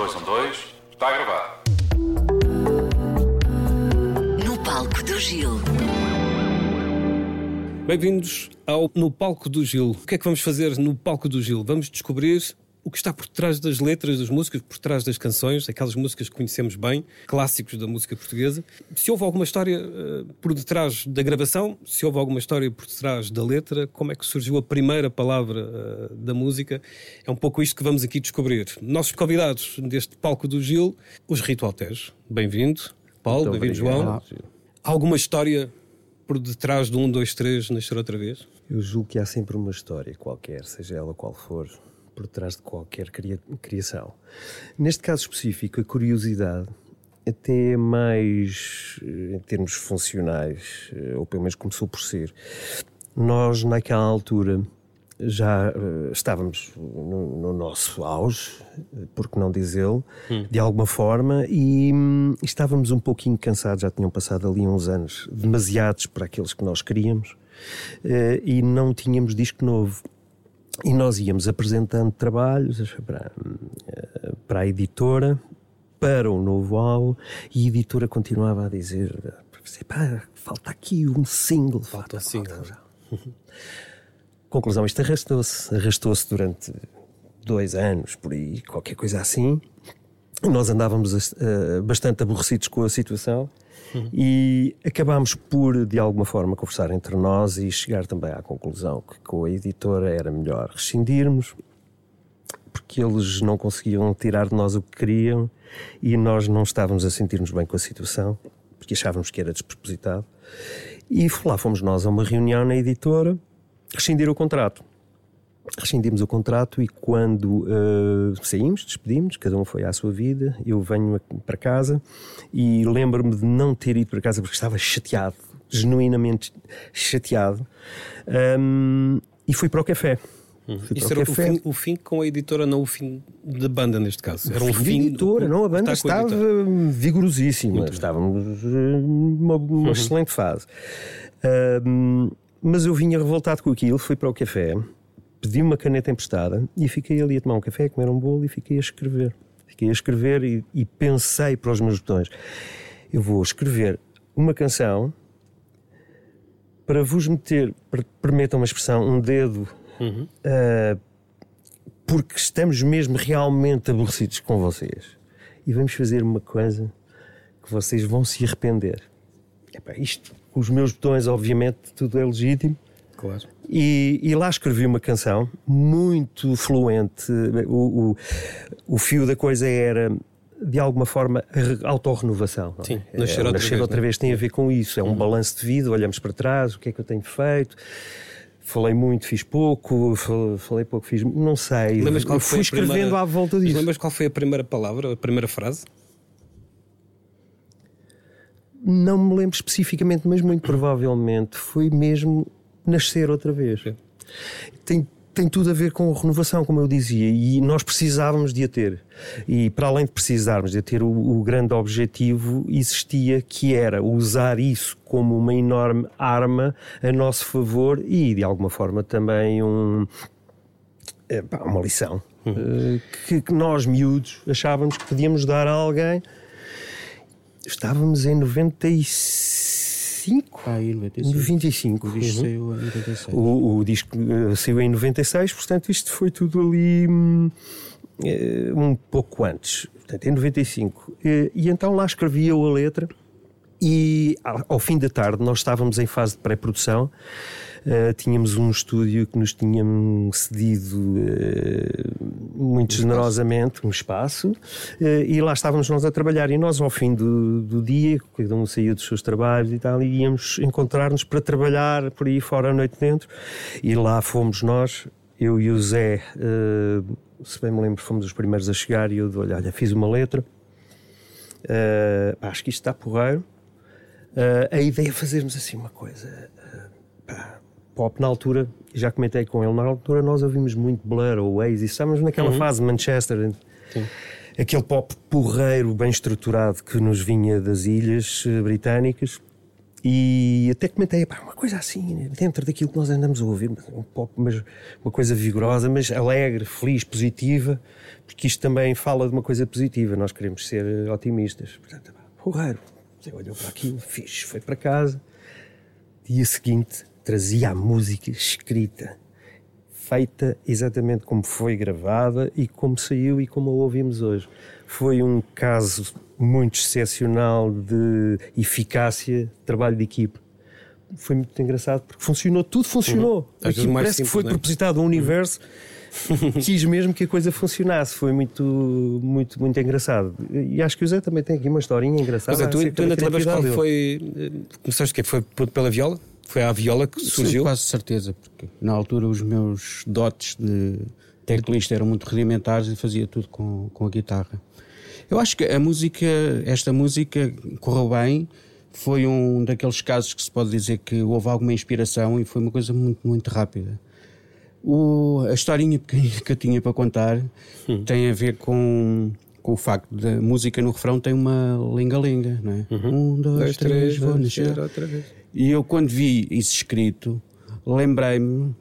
dois, um, dois. Está a gravar. No palco do Gil. Bem-vindos ao No Palco do Gil. O que é que vamos fazer no Palco do Gil? Vamos descobrir o que está por trás das letras das músicas, por trás das canções, aquelas músicas que conhecemos bem, clássicos da música portuguesa. Se houve alguma história uh, por detrás da gravação, se houve alguma história por detrás da letra, como é que surgiu a primeira palavra uh, da música, é um pouco isto que vamos aqui descobrir. Nossos convidados deste palco do Gil, os Ritual Tejo. Bem-vindo, Paulo, bem-vindo, João. Alguma história por detrás do 1, 2, 3 nascer outra vez? Eu julgo que há sempre uma história qualquer, seja ela qual for por trás de qualquer cria criação. Neste caso específico, a curiosidade até mais eh, em termos funcionais, eh, ou pelo menos começou por ser. Nós, naquela altura, já uh, estávamos no, no, nosso auge, por que não dizê-lo, hum. de alguma forma, e hum, estávamos um pouquinho cansados, já tinham passado ali uns anos, demasiados para aqueles que nós queríamos, uh, e não tínhamos disco novo. E nós íamos apresentando trabalhos para, para a editora, para o novo álbum, e a editora continuava a dizer: pá, falta aqui um single. Falta um single. Já. Conclusão: isto arrastou-se. Arrastou-se durante dois anos, por aí, qualquer coisa assim. Nós andávamos uh, bastante aborrecidos com a situação Uhum. E acabámos por, de alguma forma, conversar entre nós e chegar também à conclusão que com a editora era melhor rescindirmos, porque eles não conseguiam tirar de nós o que queriam e nós não estávamos a sentir-nos bem com a situação, porque achávamos que era despropositado. E lá fomos nós a uma reunião na editora rescindir o contrato rescindimos o contrato e quando uh, saímos, despedimos, cada um foi à sua vida, eu venho para casa e lembro-me de não ter ido para casa porque estava chateado, genuinamente chateado, um, e fui para o café. Uhum. Isso era o fim, o fim, com a editora, não o fim da banda, neste caso. Era um fim. editora, não, a banda estava vigorosíssima. Estávamos numa uma uhum. excelente fase. Um, mas eu vinha revoltado com aquilo, fui para o café pedi uma caneta emprestada e fiquei ali a tomar um café, a comer um bolo e fiquei a escrever. Fiquei a escrever e, e pensei para os meus botões: eu vou escrever uma canção para vos meter, permitam uma expressão, um dedo, uhum. uh, porque estamos mesmo realmente aborrecidos com vocês. E vamos fazer uma coisa que vocês vão se arrepender. Epá, isto, os meus botões, obviamente, tudo é legítimo Claro. E, e, lá escrevi uma canção muito fluente. O, o, o fio da coisa era de alguma forma, autorrenovação. É? Sim, nascer, é, outra, nascer vez, outra vez tem a ver com isso. É um uhum. balanço de vida, olhamos para trás, o que é que eu tenho feito. Falei muito, fiz pouco, falei pouco, fiz. Não sei. Lembras qual fui escrevendo primeira... à volta disso. Lembras qual foi a primeira palavra, a primeira frase? Não me lembro especificamente, mas muito provavelmente foi mesmo nascer outra vez. Tem, tem tudo a ver com renovação, como eu dizia, e nós precisávamos de a ter. E para além de precisarmos de a ter, o, o grande objetivo existia que era usar isso como uma enorme arma a nosso favor e, de alguma forma, também um, é, uma lição. Uhum. Que, que nós, miúdos, achávamos que podíamos dar a alguém. Estávamos em 96 95? Ah, em 95. 95. O disco uhum. saiu em 96. O, o disco uh, saiu em 96, portanto isto foi tudo ali um, um pouco antes, portanto em 95. E, e então lá escrevi eu a letra e ao, fim da tarde nós estávamos em fase de pré-produção Uh, tínhamos um estúdio que nos tinha cedido uh, muito um generosamente um espaço uh, e lá estávamos nós a trabalhar. E nós ao fim do, do dia, cada um saía dos seus trabalhos e tal, e íamos encontrar-nos para trabalhar por aí fora à noite dentro. E lá fomos nós, eu e o Zé, se bem me lembro, fomos os primeiros a chegar e eu olha, olha fiz uma letra, acho que isto está porreiro, a ideia é fazermos assim uma coisa pá, pop na altura, já comentei com ele, na altura nós ouvimos muito Blur ou Oasis, estávamos naquela uhum. fase Manchester. Sim. Aquele pop porreiro, bem estruturado que nos vinha das ilhas eh, britânicas. E até comentei, pá, uma coisa assim, dentro daquilo que nós andamos a ouvir, um pop, mas uma coisa vigorosa, mas alegre, feliz, positiva, porque isto também fala de uma coisa positiva, nós queremos ser eh, otimistas. Portanto, porreiro, olhou para aquilo, fixe, foi para casa. Dia seguinte, trazia a música escrita, feita exatamente como foi gravada e como saiu e como a ouvimos hoje. Foi um caso muito excepcional de eficácia, trabalho de equipe. Foi muito engraçado porque funcionou, tudo funcionou. Aquilo mais parece que simples, foi não é? propositado, o universo quis mesmo que a coisa funcionasse. Foi muito, muito, muito engraçado. E acho que o Zé também tem aqui uma historinha engraçada. Mas é, tu, tu ainda da te lembras foi. eh, Começaste o quê? Foi pela viola? Foi à viola que Sim, surgiu? quase certeza, porque na altura os meus dotes de teclista eram muito rudimentares e fazia tudo com, com a guitarra. Eu acho que a música, esta música correu bem, foi um daqueles casos que se pode dizer que houve alguma inspiração e foi uma coisa muito, muito rápida. O, a historinha que eu tinha para contar tem a ver com, com o facto da música no refrão tem uma linga-linga, não é? Um, dois, Dois, três, três, vou nascer. outra vez. E eu, quando vi isso escrito, lembrei-me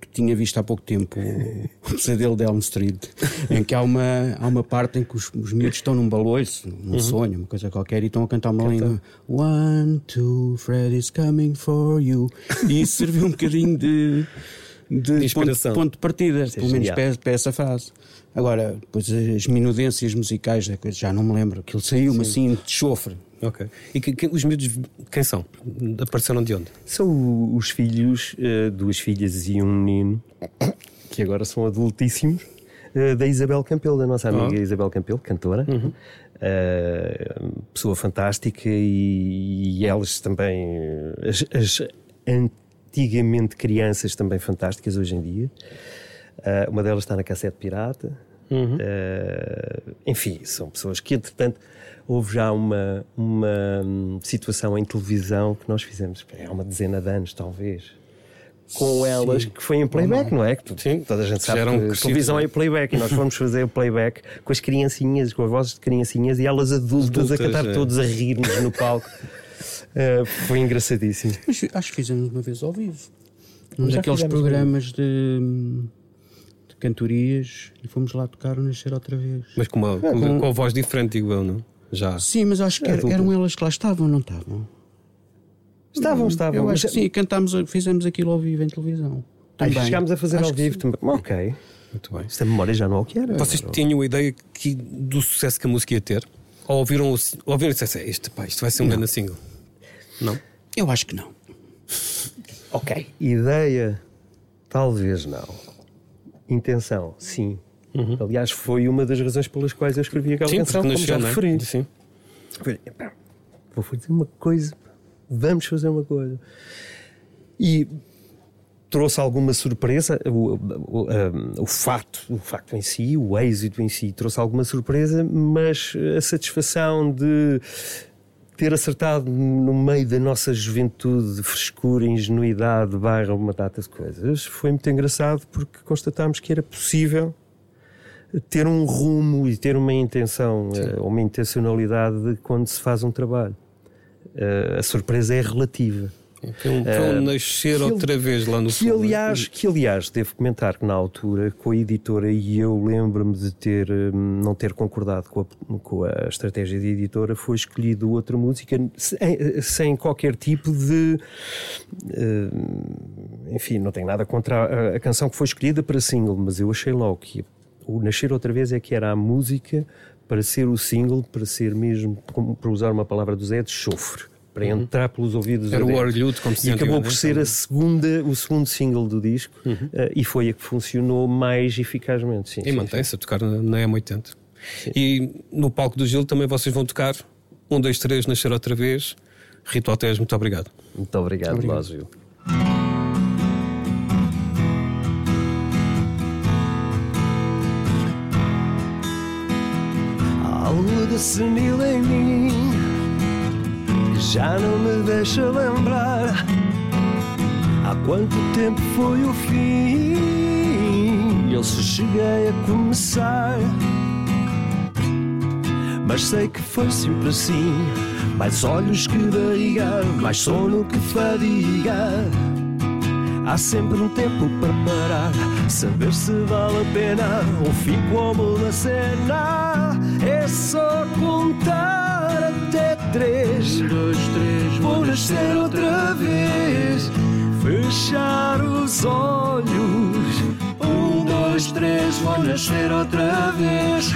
que tinha visto há pouco tempo o Pesadelo de Elm Street, em que há uma, há uma parte em que os, os miúdos estão num baloiço, num sonho, uma coisa qualquer, e estão a cantar uma língua. One, two, Freddy's coming for you. E isso serviu um bocadinho de. De ponto, inspiração. ponto de partida, é pelo menos para, para essa frase. Agora, depois as minudências musicais da coisa, já não me lembro. Aquilo saiu-me assim de chofre. Ok. E que- que- os miúdos, quem são? Apareceram de onde? São os filhos, eh, duas filhas e um menino, que agora são adultíssimos, eh, da Isabel Campelo, da nossa amiga Isabel Campelo, cantora. Eh, pessoa fantástica e, e elas também, as, as antigamente crianças também fantásticas hoje em dia. Eh, uma delas está na cassete pirata. Eh, enfim, são pessoas que, entretanto, houve já uma, uma hum, situação em televisão que nós fizemos há uma dezena de anos, talvez. Com elas, que foi em playback, não é? Que tu- Sim. toda a gente sabe Já eram que televisão não é? playback e nós fomos fazer o playback com as criancinhas, com as vozes de criancinhas e elas adultas, a Adultas, cantar é. todos a rir-nos no palco. Eh, foi engraçadíssimo. Mas acho que fizemos uma vez ao vivo. Um Já daqueles programas de, de cantorias e fomos lá tocar o Nascer outra vez. Mas com, uma, com, com a voz diferente, digo eu, não? Já. Sim, mas acho que era- eram elas que lá estavam, não estavam? Estavam, estavam. Eu mas- acho que sim, cantámos, fizemos aquilo ao vivo em televisão. Também. chegámos a fazer Acho ao vivo também. Ok. Muito bem. Esta memória já não é o que era. Vocês tinham a ideia que, do sucesso que a música ia ter? Ou ouviram, o- ouviram e disseram, este, pá, isto vai ser um grande single? Não? Eu acho que não. Ok. Ideia, talvez não. Intenção, sim. Aliás, foi uma das razões pelas quais eu escrevi aquela Sim, canção, como já é? referi. Sim. Falei, "Epá, Vou fazer uma coisa, vamos fazer uma coisa. E trouxe alguma surpresa, o, o, um, o fato, o facto em si, o êxito em si, trouxe alguma surpresa, mas a satisfação de ter acertado no meio da nossa juventude, frescura, ingenuidade, barra uma data de coisas, foi muito engraçado porque constatámos que era possível ter um rumo e ter uma intenção, eh, uma intencionalidade de quando se faz um trabalho. Eh, a surpresa é relativa. Foi um, um nascer outra vez lá no Que fundo, não é? aliás, que aliás, devo comentar que na altura, com a editora, e eu lembro-me de ter, hum, não ter concordado com a, com a estratégia de editora, foi escolhido outra música sem, sem qualquer tipo de. hum, enfim, não tenho nada contra a, a canção que foi escolhida para single, mas eu achei logo que o Nascer Outra Vez é que era a música para ser o single, para ser mesmo, para usar uma palavra do Zé, de chofre. Para entrar pelos ouvidos Uhum. Era o orgulho, como se E acabou por ser também. a segunda, o segundo single do disco Uhum. eh, e foi a que funcionou mais eficazmente. Sim, E sim, mantém-se a tocar na, na M80. E no palco do Gil também vocês vão tocar um, dois, três, nascer outra vez. Rito Altés, muito obrigado. sim. Muito obrigado, Obrigado. Há algo de senil em mim já não me deixa lembrar há quanto tempo foi o fim. Eu se cheguei a começar, Mas sei que foi sempre assim. Mais olhos que barriga, mais sono que fadiga. Há sempre um tempo para parar, saber se vale a pena ou fico como na cena. É só contar nascer outra vez, fechar os olhos. Um, dois, três, vou nascer outra vez,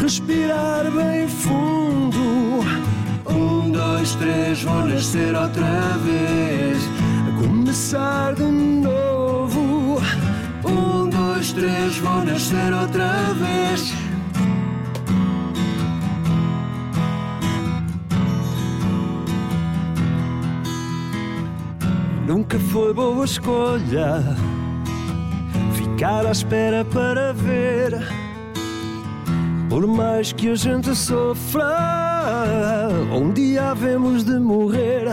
respirar bem fundo. Um, dois, três, vou nascer outra vez, começar de novo. Um, dois, três, vou nascer outra vez. Escolha ficar à espera para ver. Por mais que a gente sofra, um dia havemos de morrer.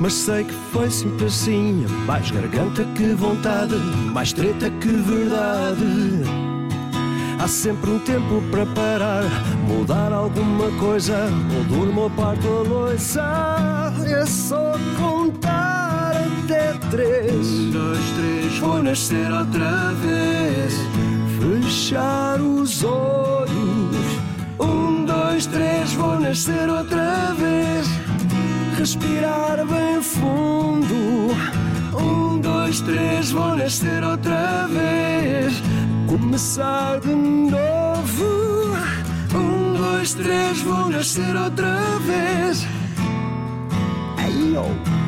Mas sei que foi sempre assim: mais garganta que vontade, mais treta que verdade. Há sempre um tempo para parar, mudar alguma coisa, ou durmo ou parto a loiça. É só três. Um, dois, três, Vou nascer outra vez, fechar os olhos. Um, dois, três, vou nascer outra vez, respirar bem fundo. Um, dois, três, vou nascer outra vez, começar de novo. Um, dois, três, vou nascer outra vez. Ai, oh.